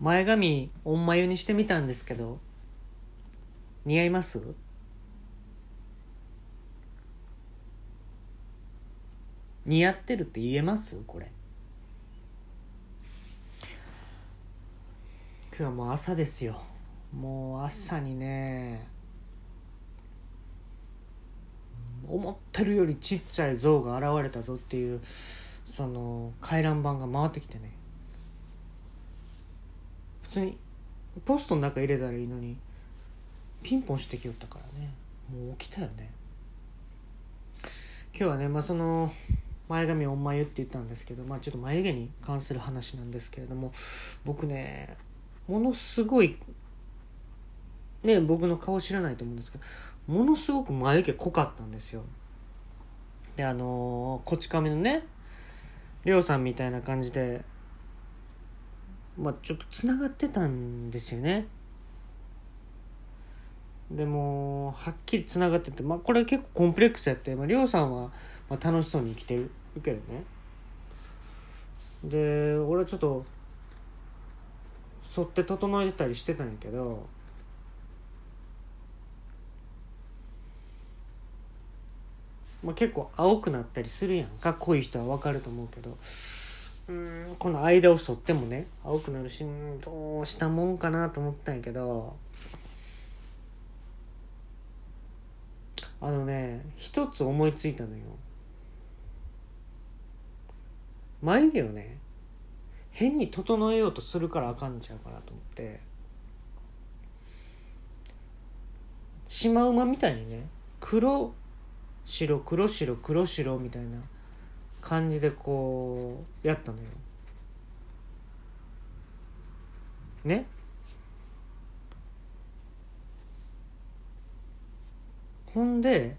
前髪おんまゆにしてみたんですけど似合います？似合ってるって言えます？これ。今日はもう朝ですよ。もう朝にね思ってるよりちっちゃい像が現れたぞっていうその回覧板が回ってきてね。普通にポストの中入れたらいいのにピンポンしてきよったからね。もう起きたよね。今日はねまあその前髪おんまゆって言ったんですけどまあちょっと眉毛に関する話なんですけれども僕ねものすごいね僕の顔知らないと思うんですけどものすごく眉毛濃かったんですよ。であのー、こち亀のねりょうさんみたいな感じでまあちょっとつながってたんですよね。でもはっきりつながっててまあこれ結構コンプレックスやってまあ、りょうさんは、まあ、楽しそうに生きてるけどね。で俺はちょっと沿って整えてたりしてたんやけどまあ、結構青くなったりするやんか。っこいい人は分かると思うけど。この間を沿ってもね青くなるしどうしたもんかなと思ったんやけどあのね一つ思いついたのよ。眉毛をね変に整えようとするからあかんちゃうかなと思って。シマウマみたいにね黒白黒白黒白みたいな感じでこうやったのよ。ね？ほんで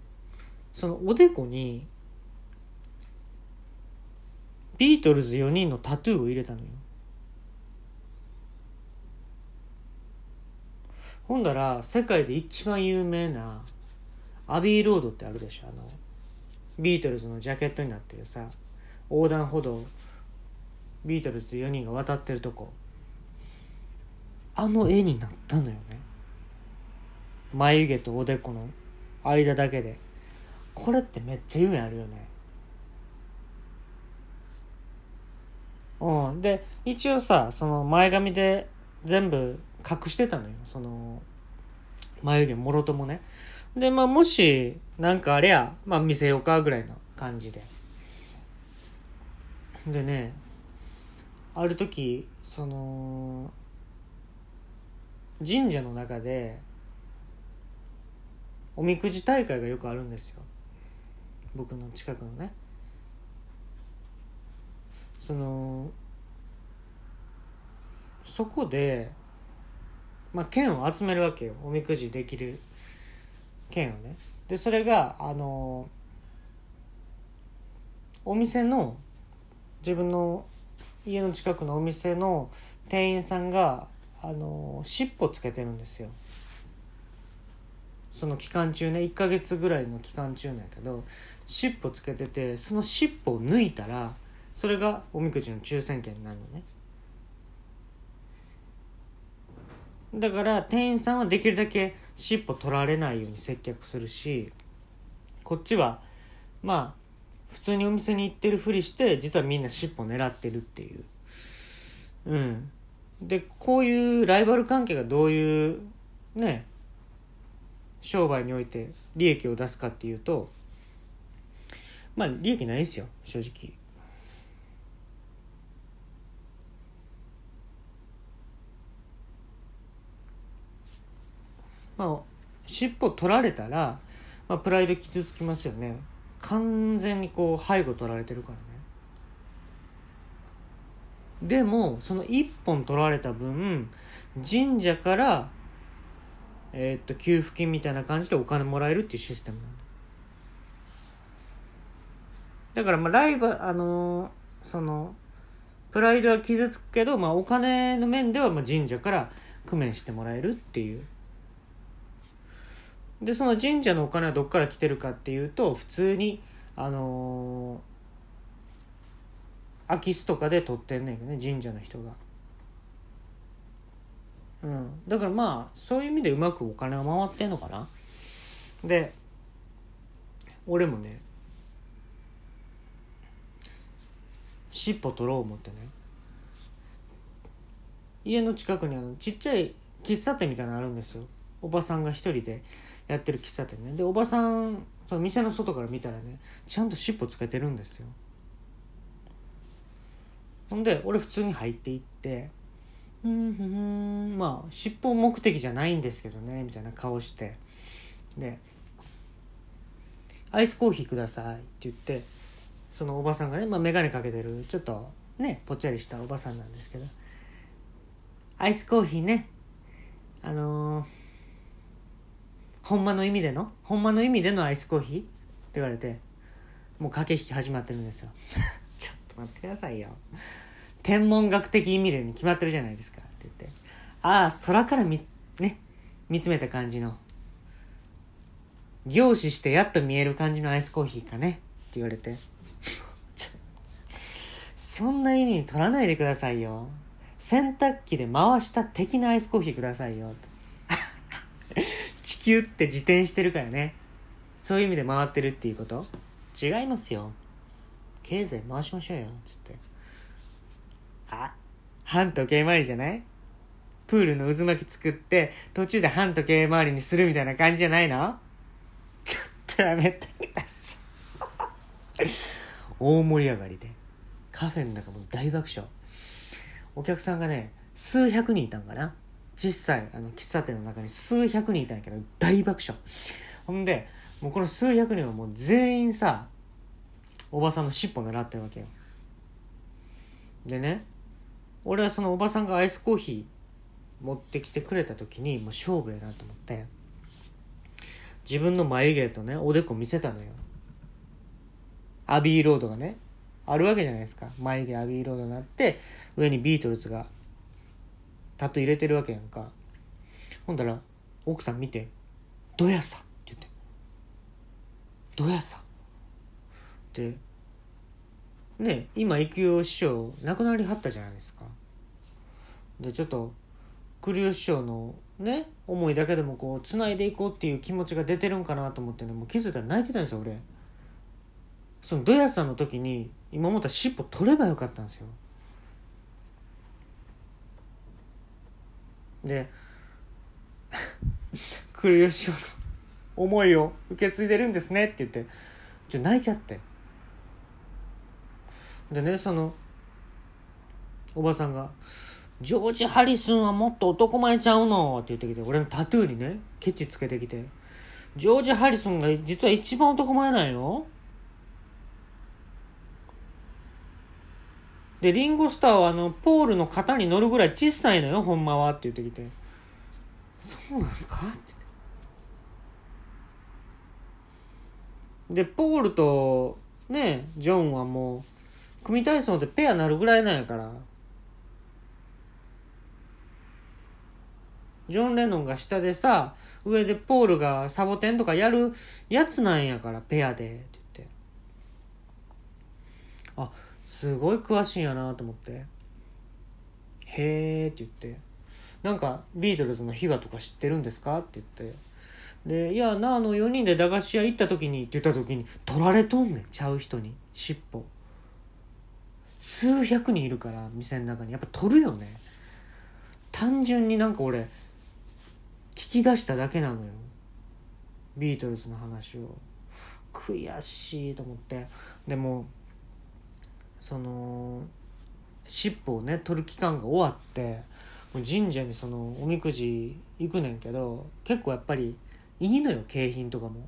そのおでこにビートルズ4人のタトゥーを入れたのよ。ほんだら世界で一番有名なアビーロードってあるでしょあの。ビートルズのジャケットになってるさ横断歩道ビートルズ4人が渡ってるとこ。あの絵になったのよね。眉毛とおでこの間だけで。これってめっちゃ夢あるよね。うん。で一応さその前髪で全部隠してたのよ。その眉毛もろともね。で、まあ、もし、なんかあれや、まあ、見せようか、ぐらいの感じで。でね、ある時、その、神社の中で、おみくじ大会がよくあるんですよ。僕の近くのね。その、そこで、まあ、剣を集めるわけよ。おみくじできる券をね。でそれがあのお店の自分の家の近くのお店の店員さんがあの尻尾つけてるんですよ。その期間中ね1ヶ月ぐらいの期間中なんやけど尻尾つけててその尻尾を抜いたらそれがおみくじの抽選券になるのね。だから店員さんはできるだけ尻尾取られないように接客するしこっちはまあ普通にお店に行ってるふりして実はみんな尻尾狙ってるっていう。うん。でこういうライバル関係がどういうね商売において利益を出すかっていうとまあ利益ないですよ正直。まあ尻尾取られたら、まあ、プライド傷つきますよね。完全にこう背後取られてるからね。でもその1本取られた分神社からえ、っと給付金みたいな感じでお金もらえるっていうシステムなのだ。からまあライバあのー、そのプライドは傷つくけど、まあ、お金の面ではまあ神社から工面してもらえるっていう。でその神社のお金はどっから来てるかっていうと普通にあの、空き巣とかで取ってんねんけどね神社の人が。うん、だからまあそういう意味でうまくお金が回ってんのかな。で俺もね尻尾取ろう思ってね家の近くにあのちっちゃい喫茶店みたいなのあるんですよ。おばさんが一人で。やってる喫茶店ね。でおばさんその店の外から見たらねちゃんと尻尾つけてるんですよ。ほんで俺普通に入っていって「うんふんまあ尻尾目的じゃないんですけどね」みたいな顔して。で「アイスコーヒーください」って言ってそのおばさんがね、まあ、眼鏡かけてるちょっとねぽっちゃりしたおばさんなんですけど「アイスコーヒーねあのー、ほんまの意味での？ほんまの意味でのアイスコーヒー?」って言われてもう駆け引き始まってるんですよ。ちょっと待ってくださいよ。天文学的意味でに決まってるじゃないですかって言って。ああ空からみね見つめた感じの。凝視してやっと見える感じのアイスコーヒーかね？って言われて。そんな意味に取らないでくださいよ。洗濯機で回した的なアイスコーヒーくださいよ。と球って自転してるからね。そういう意味で回ってるっていうこと？違いますよ。経済回しましょうよつって。あ半時計回りじゃない？プールの渦巻き作って途中で半時計回りにするみたいな感じじゃないの？ちょっとやめてください。大盛り上がりで。カフェの中も大爆笑。お客さんがね数百人いたんかな。小さいあの喫茶店の中に数百人いたんやけど大爆笑。ほんでもうこの数百人はもう全員さおばさんの尻尾狙ってるわけよ。でね俺はそのおばさんがアイスコーヒー持ってきてくれた時にもう勝負やなと思って自分の眉毛とねおでこ見せたのよ。アビーロードがねあるわけじゃないですか。眉毛アビーロードになって上にビートルズがタト入れてるわけやんか。ほんだら奥さん見て「どやさ」って言って「どやさ」って。ね今育代師匠亡くなりはったじゃないですか。でちょっと栗吉師匠のね思いだけでもこうつないでいこうっていう気持ちが出てるんかなと思ってねもう気づいたら泣いてたんですよ俺。そのドヤさんの時に今思ったら尻尾取ればよかったんですよ。で栗吉師匠の思いを受け継いでるんですねって言ってちょ泣いちゃってでねそのおばさんが「ジョージ・ハリスンはもっと男前ちゃうの?」って言ってきて俺のタトゥーにねケチつけてきて「ジョージ・ハリスンが実は一番男前なんよ」でリンゴスターはあのポールの肩に乗るぐらい小さいのよほんまはって言ってきて「そうなんすか?」って。でポールとねジョンはもう組体操でペアなるぐらいなんやから。ジョン・レノンが下でさ上でポールがサボテンとかやるやつなんやからペアでって言って。あすごい詳しいんやなと思って。へえって言って。なんかビートルズの秘話とか知ってるんですかって言って。で「いやなあの4人で駄菓子屋行った時に」って言った時に取られとんねんちゃう人に。尻尾。数百人いるから店の中に。やっぱ取るよね。単純になんか俺聞き出しただけなのよ。ビートルズの話を。悔しいと思って。でもその尻尾をね取る期間が終わってもう神社にそのおみくじ行くねんけど結構やっぱりいいのよ景品とかも。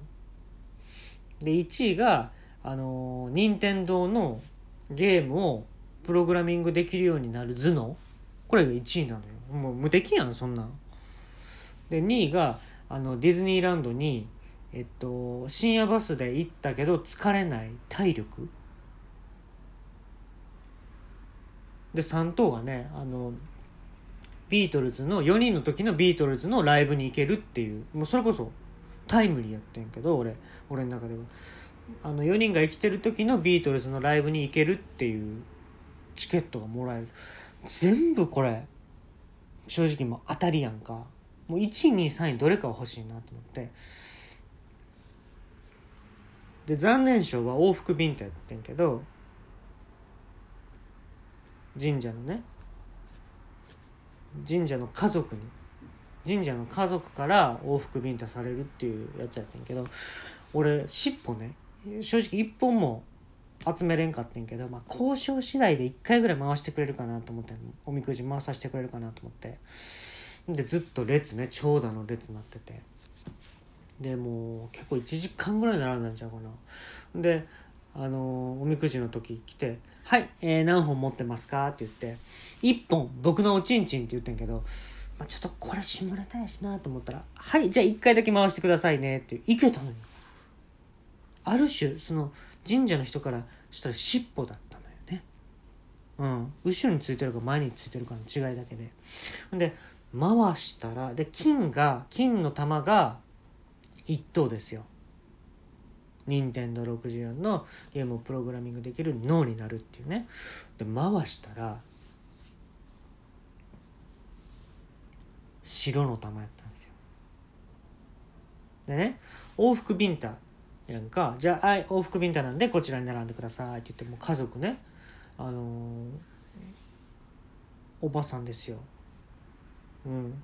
で1位があの任天堂のゲームをプログラミングできるようになる頭脳。これが1位なのよ。もう無敵やんそんなん。で2位があのディズニーランドにえっと深夜バスで行ったけど疲れない体力。で3等がねあのビートルズの4人の時のビートルズのライブに行けるっていうもうそれこそタイムリーやってんけど俺俺の中では。あの4人が生きてる時のビートルズのライブに行けるっていうチケットがもらえる。全部これ正直もう当たりやんか。もう123位どれかは欲しいなと思って。で残念賞は往復ビンタやってんけど神社のね。神社の家族に。神社の家族から往復ビンタされるっていうやつやってんけど俺尻尾ね正直一本も集めれんかってんけど、まあ、交渉次第で1回ぐらい回してくれるかなと思っておみくじ回させてくれるかなと思って。でずっと列ね長蛇の列になってて。でもう結構1時間ぐらい並んだんちゃうかな。であのおみくじの時来て「はい、えー、何本持ってますか?」って言って「1本僕のおちんちん」って言ってんけど、まあ、ちょっとこれ下ネタやしなと思ったら「はいじゃあ1回だけ回してくださいね」っていけたのよ。ある種その神社の人からしたら尻尾だったのよね。うん。後ろについてるか前についてるかの違いだけで。で回したらで金が金の玉が1等ですよ任天堂64のゲームをプログラミングできる脳になるっていうね。で回したら白の玉やったんですよ。でね往復ビンタやんか。じゃあ、はい、往復ビンタなんでこちらに並んでくださいって言っても家族ねあのー、おばさんですよ。うん。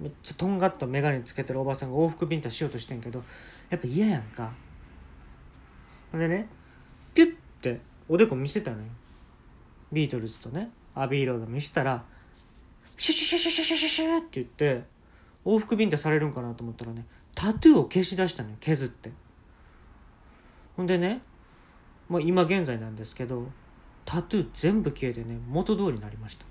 めっちゃとんがった眼鏡つけてるおばさんが往復ビンタしようとしてんけどやっぱ嫌やんか。でねピュッておでこ見せたのよ。ビートルズとねアビーロード見せたらシュシュシュシュシュシュシュって言って往復便でされるんかなと思ったらねタトゥーを消し出したのよ削ってほんでねもう今現在なんですけどタトゥー全部消えてね元通りになりました